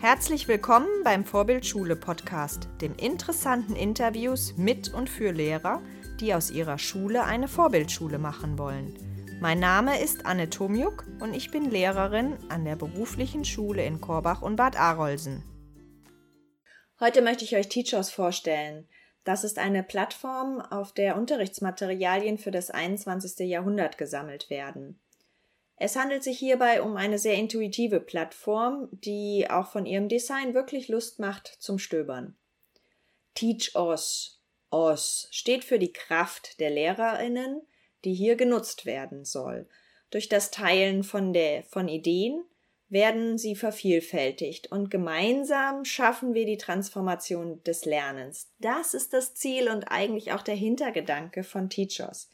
Herzlich willkommen beim Vorbildschule Podcast, dem interessanten Interviews mit und für Lehrer, die aus ihrer Schule eine Vorbildschule machen wollen. Mein Name ist Anne Tomjuk und ich bin Lehrerin an der beruflichen Schule in Korbach und Bad Arolsen. Heute möchte ich euch Teachers vorstellen. Das ist eine Plattform, auf der Unterrichtsmaterialien für das 21. Jahrhundert gesammelt werden. Es handelt sich hierbei um eine sehr intuitive Plattform, die auch von ihrem Design wirklich Lust macht zum Stöbern. Teach Us. Us steht für die Kraft der Lehrerinnen, die hier genutzt werden soll. Durch das Teilen von, der, von Ideen werden sie vervielfältigt und gemeinsam schaffen wir die Transformation des Lernens. Das ist das Ziel und eigentlich auch der Hintergedanke von Teachers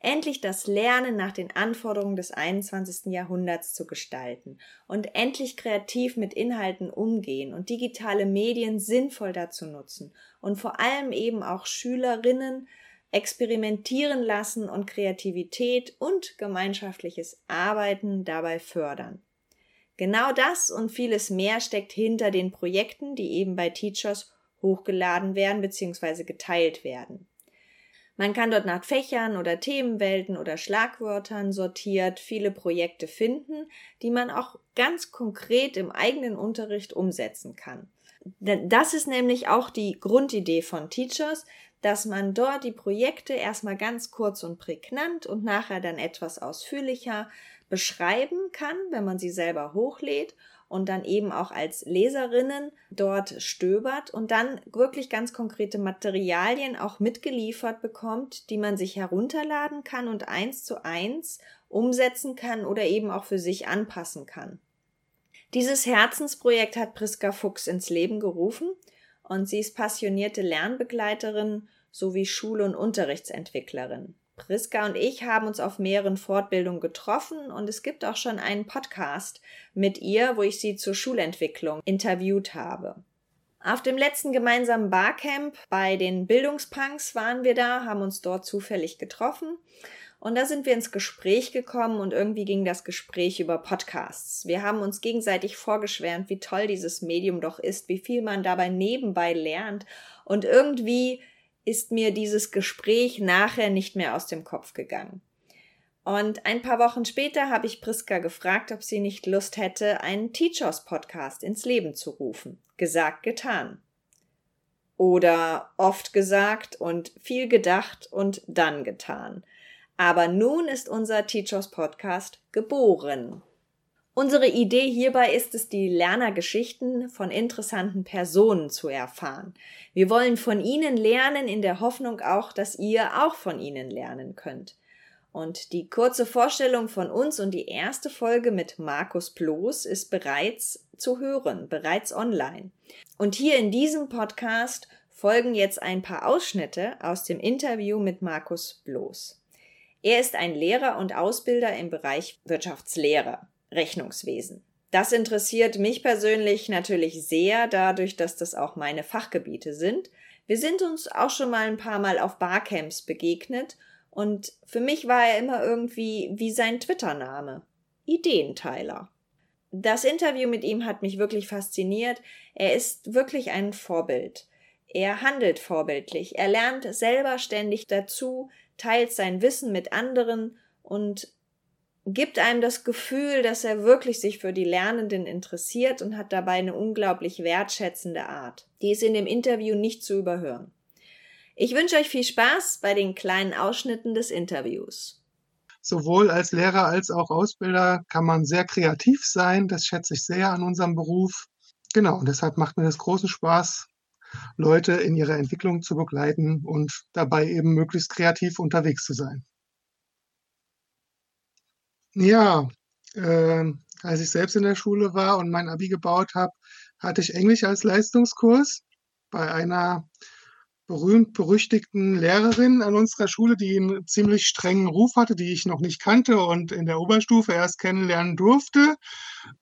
endlich das Lernen nach den Anforderungen des 21. Jahrhunderts zu gestalten und endlich kreativ mit Inhalten umgehen und digitale Medien sinnvoll dazu nutzen und vor allem eben auch Schülerinnen experimentieren lassen und Kreativität und gemeinschaftliches Arbeiten dabei fördern. Genau das und vieles mehr steckt hinter den Projekten, die eben bei Teachers hochgeladen werden bzw. geteilt werden. Man kann dort nach Fächern oder Themenwelten oder Schlagwörtern sortiert viele Projekte finden, die man auch ganz konkret im eigenen Unterricht umsetzen kann. Das ist nämlich auch die Grundidee von Teachers, dass man dort die Projekte erstmal ganz kurz und prägnant und nachher dann etwas ausführlicher beschreiben kann, wenn man sie selber hochlädt und dann eben auch als Leserinnen dort stöbert und dann wirklich ganz konkrete Materialien auch mitgeliefert bekommt, die man sich herunterladen kann und eins zu eins umsetzen kann oder eben auch für sich anpassen kann. Dieses Herzensprojekt hat Priska Fuchs ins Leben gerufen und sie ist passionierte Lernbegleiterin sowie Schul- und Unterrichtsentwicklerin. Priska und ich haben uns auf mehreren Fortbildungen getroffen und es gibt auch schon einen Podcast mit ihr, wo ich sie zur Schulentwicklung interviewt habe. Auf dem letzten gemeinsamen Barcamp bei den Bildungspunks waren wir da, haben uns dort zufällig getroffen und da sind wir ins Gespräch gekommen und irgendwie ging das Gespräch über Podcasts. Wir haben uns gegenseitig vorgeschwärmt, wie toll dieses Medium doch ist, wie viel man dabei nebenbei lernt und irgendwie ist mir dieses Gespräch nachher nicht mehr aus dem Kopf gegangen. Und ein paar Wochen später habe ich Priska gefragt, ob sie nicht Lust hätte, einen Teachers Podcast ins Leben zu rufen. Gesagt, getan. Oder oft gesagt und viel gedacht und dann getan. Aber nun ist unser Teachers Podcast geboren. Unsere Idee hierbei ist es, die Lernergeschichten von interessanten Personen zu erfahren. Wir wollen von ihnen lernen in der Hoffnung auch, dass ihr auch von ihnen lernen könnt. Und die kurze Vorstellung von uns und die erste Folge mit Markus Bloß ist bereits zu hören, bereits online. Und hier in diesem Podcast folgen jetzt ein paar Ausschnitte aus dem Interview mit Markus Bloß. Er ist ein Lehrer und Ausbilder im Bereich Wirtschaftslehre. Rechnungswesen. Das interessiert mich persönlich natürlich sehr, dadurch, dass das auch meine Fachgebiete sind. Wir sind uns auch schon mal ein paar Mal auf Barcamps begegnet und für mich war er immer irgendwie wie sein Twitter-Name. Ideenteiler. Das Interview mit ihm hat mich wirklich fasziniert. Er ist wirklich ein Vorbild. Er handelt vorbildlich. Er lernt selber ständig dazu, teilt sein Wissen mit anderen und gibt einem das Gefühl, dass er wirklich sich für die Lernenden interessiert und hat dabei eine unglaublich wertschätzende Art. Die ist in dem Interview nicht zu überhören. Ich wünsche euch viel Spaß bei den kleinen Ausschnitten des Interviews. Sowohl als Lehrer als auch Ausbilder kann man sehr kreativ sein. Das schätze ich sehr an unserem Beruf. Genau, und deshalb macht mir das großen Spaß, Leute in ihrer Entwicklung zu begleiten und dabei eben möglichst kreativ unterwegs zu sein. Ja, äh, als ich selbst in der Schule war und mein Abi gebaut habe, hatte ich Englisch als Leistungskurs bei einer berühmt-berüchtigten Lehrerin an unserer Schule, die einen ziemlich strengen Ruf hatte, die ich noch nicht kannte und in der Oberstufe erst kennenlernen durfte.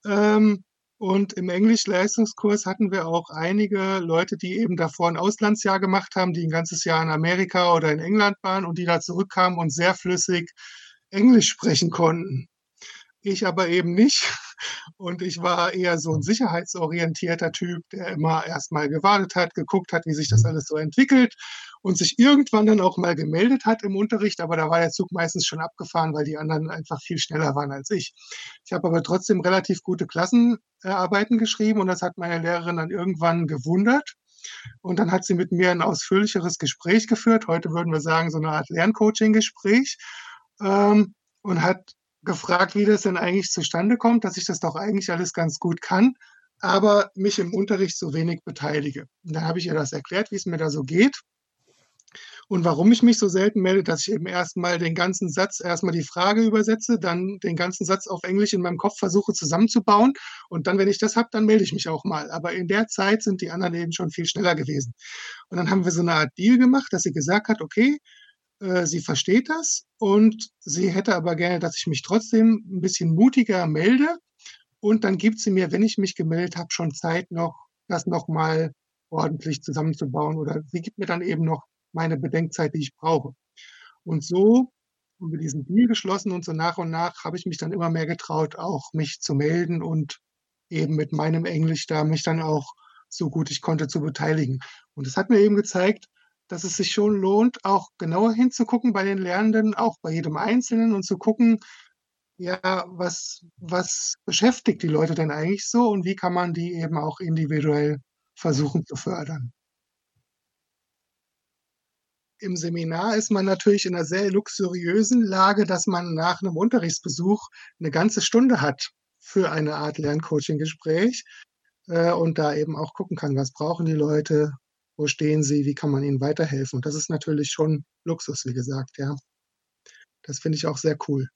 Ähm, und im Englisch-Leistungskurs hatten wir auch einige Leute, die eben davor ein Auslandsjahr gemacht haben, die ein ganzes Jahr in Amerika oder in England waren und die da zurückkamen und sehr flüssig Englisch sprechen konnten. Ich aber eben nicht. Und ich war eher so ein sicherheitsorientierter Typ, der immer erstmal gewartet hat, geguckt hat, wie sich das alles so entwickelt und sich irgendwann dann auch mal gemeldet hat im Unterricht. Aber da war der Zug meistens schon abgefahren, weil die anderen einfach viel schneller waren als ich. Ich habe aber trotzdem relativ gute Klassenarbeiten geschrieben und das hat meine Lehrerin dann irgendwann gewundert. Und dann hat sie mit mir ein ausführlicheres Gespräch geführt. Heute würden wir sagen, so eine Art Lerncoaching-Gespräch. Ähm, und hat gefragt, wie das denn eigentlich zustande kommt, dass ich das doch eigentlich alles ganz gut kann, aber mich im Unterricht so wenig beteilige. Und dann habe ich ihr das erklärt, wie es mir da so geht und warum ich mich so selten melde, dass ich eben erstmal den ganzen Satz, erstmal die Frage übersetze, dann den ganzen Satz auf Englisch in meinem Kopf versuche zusammenzubauen und dann, wenn ich das habe, dann melde ich mich auch mal. Aber in der Zeit sind die anderen eben schon viel schneller gewesen. Und dann haben wir so eine Art Deal gemacht, dass sie gesagt hat, okay, äh, sie versteht das und sie hätte aber gerne, dass ich mich trotzdem ein bisschen mutiger melde. Und dann gibt sie mir, wenn ich mich gemeldet habe, schon Zeit noch, das nochmal ordentlich zusammenzubauen oder sie gibt mir dann eben noch meine Bedenkzeit, die ich brauche. Und so haben wir diesen Deal geschlossen und so nach und nach habe ich mich dann immer mehr getraut, auch mich zu melden und eben mit meinem Englisch da mich dann auch so gut ich konnte zu beteiligen. Und es hat mir eben gezeigt, dass es sich schon lohnt, auch genauer hinzugucken bei den Lernenden, auch bei jedem Einzelnen und zu gucken, ja, was, was beschäftigt die Leute denn eigentlich so und wie kann man die eben auch individuell versuchen zu fördern. Im Seminar ist man natürlich in einer sehr luxuriösen Lage, dass man nach einem Unterrichtsbesuch eine ganze Stunde hat für eine Art Lerncoaching-Gespräch äh, und da eben auch gucken kann, was brauchen die Leute, wo stehen sie, wie kann man ihnen weiterhelfen. Und das ist natürlich schon Luxus, wie gesagt, ja. Das finde ich auch sehr cool.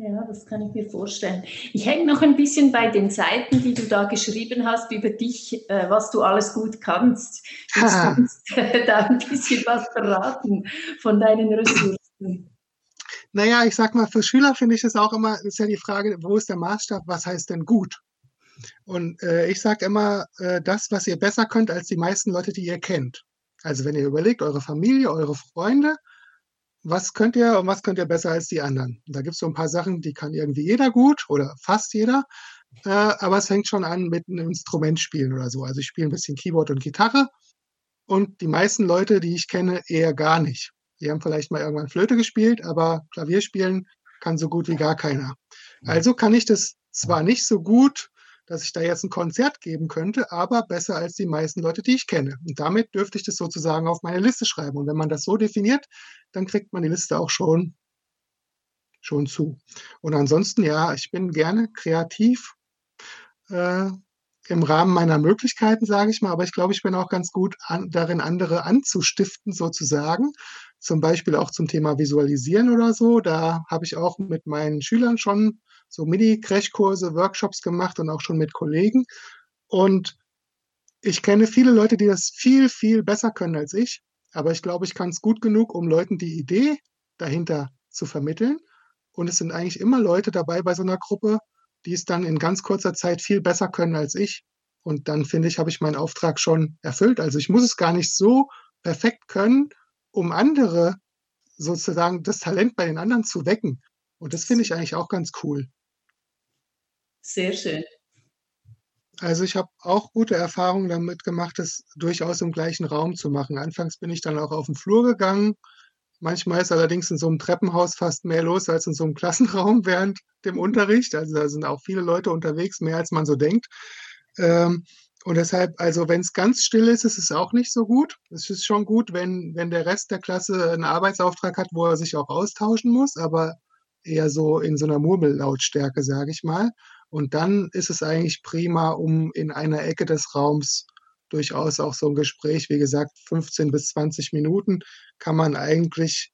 Ja, das kann ich mir vorstellen. Ich hänge noch ein bisschen bei den Seiten, die du da geschrieben hast über dich, äh, was du alles gut kannst. Du kannst äh, da ein bisschen was verraten von deinen Ressourcen. Naja, ich sag mal, für Schüler finde ich es auch immer, ist ja die Frage, wo ist der Maßstab, was heißt denn gut? Und äh, ich sage immer, äh, das, was ihr besser könnt als die meisten Leute, die ihr kennt. Also wenn ihr überlegt, eure Familie, eure Freunde, was könnt ihr und was könnt ihr besser als die anderen? Und da gibt es so ein paar Sachen, die kann irgendwie jeder gut oder fast jeder. Äh, aber es fängt schon an mit einem Instrument spielen oder so. Also ich spiele ein bisschen Keyboard und Gitarre und die meisten Leute, die ich kenne, eher gar nicht. Die haben vielleicht mal irgendwann Flöte gespielt, aber Klavier spielen kann so gut wie gar keiner. Also kann ich das zwar nicht so gut dass ich da jetzt ein Konzert geben könnte, aber besser als die meisten Leute, die ich kenne. Und damit dürfte ich das sozusagen auf meine Liste schreiben. Und wenn man das so definiert, dann kriegt man die Liste auch schon, schon zu. Und ansonsten, ja, ich bin gerne kreativ äh, im Rahmen meiner Möglichkeiten, sage ich mal. Aber ich glaube, ich bin auch ganz gut an, darin, andere anzustiften, sozusagen. Zum Beispiel auch zum Thema Visualisieren oder so. Da habe ich auch mit meinen Schülern schon so Mini-Crashkurse, Workshops gemacht und auch schon mit Kollegen. Und ich kenne viele Leute, die das viel, viel besser können als ich. Aber ich glaube, ich kann es gut genug, um Leuten die Idee dahinter zu vermitteln. Und es sind eigentlich immer Leute dabei bei so einer Gruppe, die es dann in ganz kurzer Zeit viel besser können als ich. Und dann finde ich, habe ich meinen Auftrag schon erfüllt. Also ich muss es gar nicht so perfekt können, um andere sozusagen das Talent bei den anderen zu wecken. Und das finde ich eigentlich auch ganz cool. Sehr schön. Also ich habe auch gute Erfahrungen damit gemacht, das durchaus im gleichen Raum zu machen. Anfangs bin ich dann auch auf den Flur gegangen. Manchmal ist allerdings in so einem Treppenhaus fast mehr los als in so einem Klassenraum während dem. Unterricht. Also da sind auch viele Leute unterwegs, mehr als man so denkt. Ähm, und deshalb, also wenn es ganz still ist, ist es auch nicht so gut. Es ist schon gut, wenn, wenn der Rest der Klasse einen Arbeitsauftrag hat, wo er sich auch austauschen muss, aber eher so in so einer Murmellautstärke, sage ich mal. Und dann ist es eigentlich prima, um in einer Ecke des Raums durchaus auch so ein Gespräch, wie gesagt, 15 bis 20 Minuten kann man eigentlich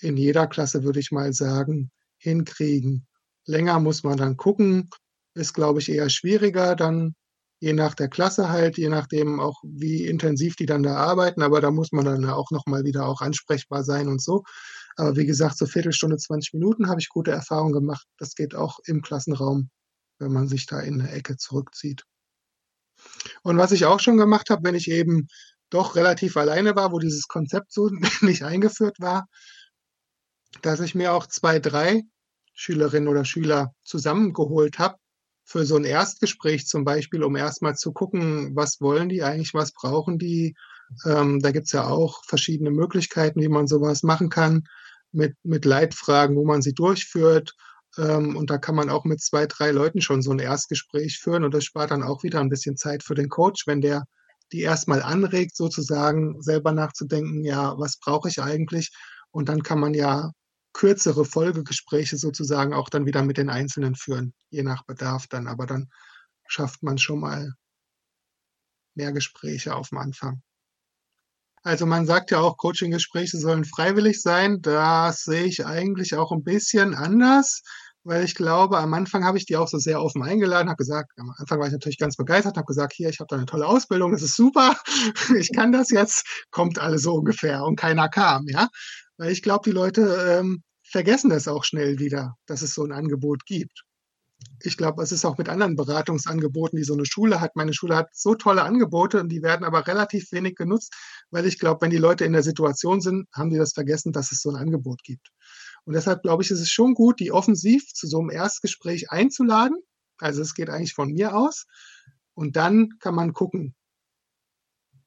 in jeder Klasse, würde ich mal sagen, hinkriegen. Länger muss man dann gucken, ist, glaube ich, eher schwieriger, dann je nach der Klasse halt, je nachdem auch, wie intensiv die dann da arbeiten, aber da muss man dann auch nochmal wieder auch ansprechbar sein und so. Aber wie gesagt, so Viertelstunde, 20 Minuten habe ich gute Erfahrungen gemacht. Das geht auch im Klassenraum wenn man sich da in eine Ecke zurückzieht. Und was ich auch schon gemacht habe, wenn ich eben doch relativ alleine war, wo dieses Konzept so nicht eingeführt war, dass ich mir auch zwei, drei Schülerinnen oder Schüler zusammengeholt habe für so ein Erstgespräch zum Beispiel, um erstmal zu gucken, was wollen die eigentlich, was brauchen die. Ähm, da gibt's ja auch verschiedene Möglichkeiten, wie man sowas machen kann, mit, mit Leitfragen, wo man sie durchführt. Ähm, und da kann man auch mit zwei, drei Leuten schon so ein Erstgespräch führen und das spart dann auch wieder ein bisschen Zeit für den Coach, wenn der die erstmal anregt, sozusagen selber nachzudenken, ja, was brauche ich eigentlich? Und dann kann man ja kürzere Folgegespräche sozusagen auch dann wieder mit den Einzelnen führen, je nach Bedarf dann. Aber dann schafft man schon mal mehr Gespräche auf dem Anfang. Also man sagt ja auch, Coaching-Gespräche sollen freiwillig sein. Das sehe ich eigentlich auch ein bisschen anders, weil ich glaube, am Anfang habe ich die auch so sehr offen eingeladen, habe gesagt, am Anfang war ich natürlich ganz begeistert, habe gesagt, hier, ich habe da eine tolle Ausbildung, das ist super, ich kann das jetzt, kommt alle so ungefähr und keiner kam, ja. Weil ich glaube, die Leute ähm, vergessen das auch schnell wieder, dass es so ein Angebot gibt. Ich glaube, es ist auch mit anderen Beratungsangeboten, die so eine Schule hat. Meine Schule hat so tolle Angebote und die werden aber relativ wenig genutzt, weil ich glaube, wenn die Leute in der Situation sind, haben die das vergessen, dass es so ein Angebot gibt. Und deshalb glaube ich, ist es schon gut, die offensiv zu so einem Erstgespräch einzuladen. Also es geht eigentlich von mir aus. Und dann kann man gucken,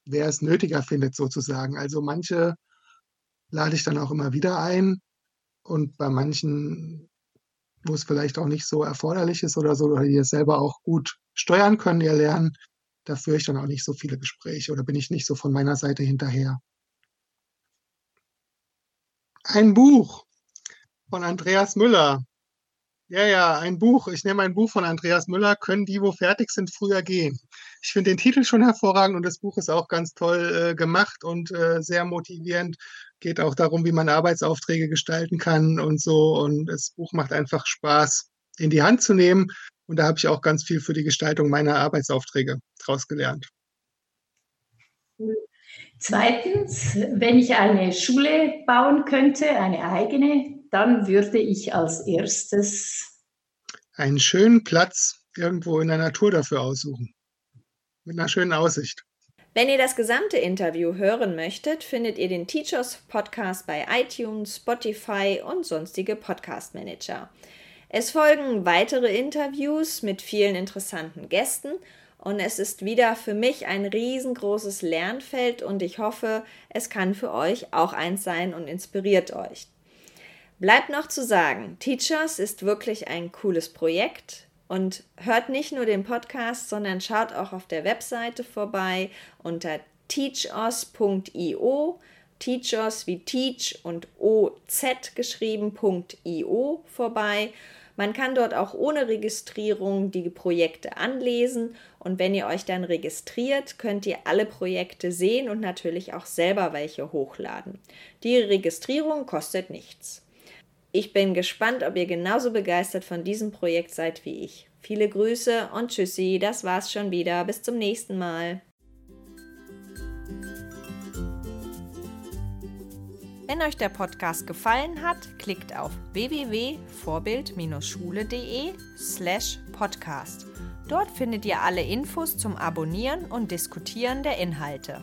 wer es nötiger findet sozusagen. Also manche lade ich dann auch immer wieder ein. Und bei manchen, wo es vielleicht auch nicht so erforderlich ist oder so, oder die es selber auch gut steuern können, ihr Lernen, da führe ich dann auch nicht so viele Gespräche oder bin ich nicht so von meiner Seite hinterher. Ein Buch von Andreas Müller. Ja, ja, ein Buch. Ich nehme ein Buch von Andreas Müller, Können die, wo fertig sind, früher gehen. Ich finde den Titel schon hervorragend und das Buch ist auch ganz toll äh, gemacht und äh, sehr motivierend. Geht auch darum, wie man Arbeitsaufträge gestalten kann und so. Und das Buch macht einfach Spaß, in die Hand zu nehmen. Und da habe ich auch ganz viel für die Gestaltung meiner Arbeitsaufträge draus gelernt. Zweitens, wenn ich eine Schule bauen könnte, eine eigene, dann würde ich als erstes einen schönen Platz irgendwo in der Natur dafür aussuchen. Mit einer schönen Aussicht. Wenn ihr das gesamte Interview hören möchtet, findet ihr den Teachers Podcast bei iTunes, Spotify und sonstige Podcast Manager. Es folgen weitere Interviews mit vielen interessanten Gästen und es ist wieder für mich ein riesengroßes Lernfeld und ich hoffe, es kann für euch auch eins sein und inspiriert euch. Bleibt noch zu sagen, Teachers ist wirklich ein cooles Projekt und hört nicht nur den Podcast, sondern schaut auch auf der Webseite vorbei unter teachos.io, Teachers wie Teach und OZ geschrieben.io vorbei. Man kann dort auch ohne Registrierung die Projekte anlesen und wenn ihr euch dann registriert, könnt ihr alle Projekte sehen und natürlich auch selber welche hochladen. Die Registrierung kostet nichts. Ich bin gespannt, ob ihr genauso begeistert von diesem Projekt seid wie ich. Viele Grüße und Tschüssi, das war's schon wieder. Bis zum nächsten Mal. Wenn euch der Podcast gefallen hat, klickt auf www.vorbild-schule.de slash podcast. Dort findet ihr alle Infos zum Abonnieren und Diskutieren der Inhalte.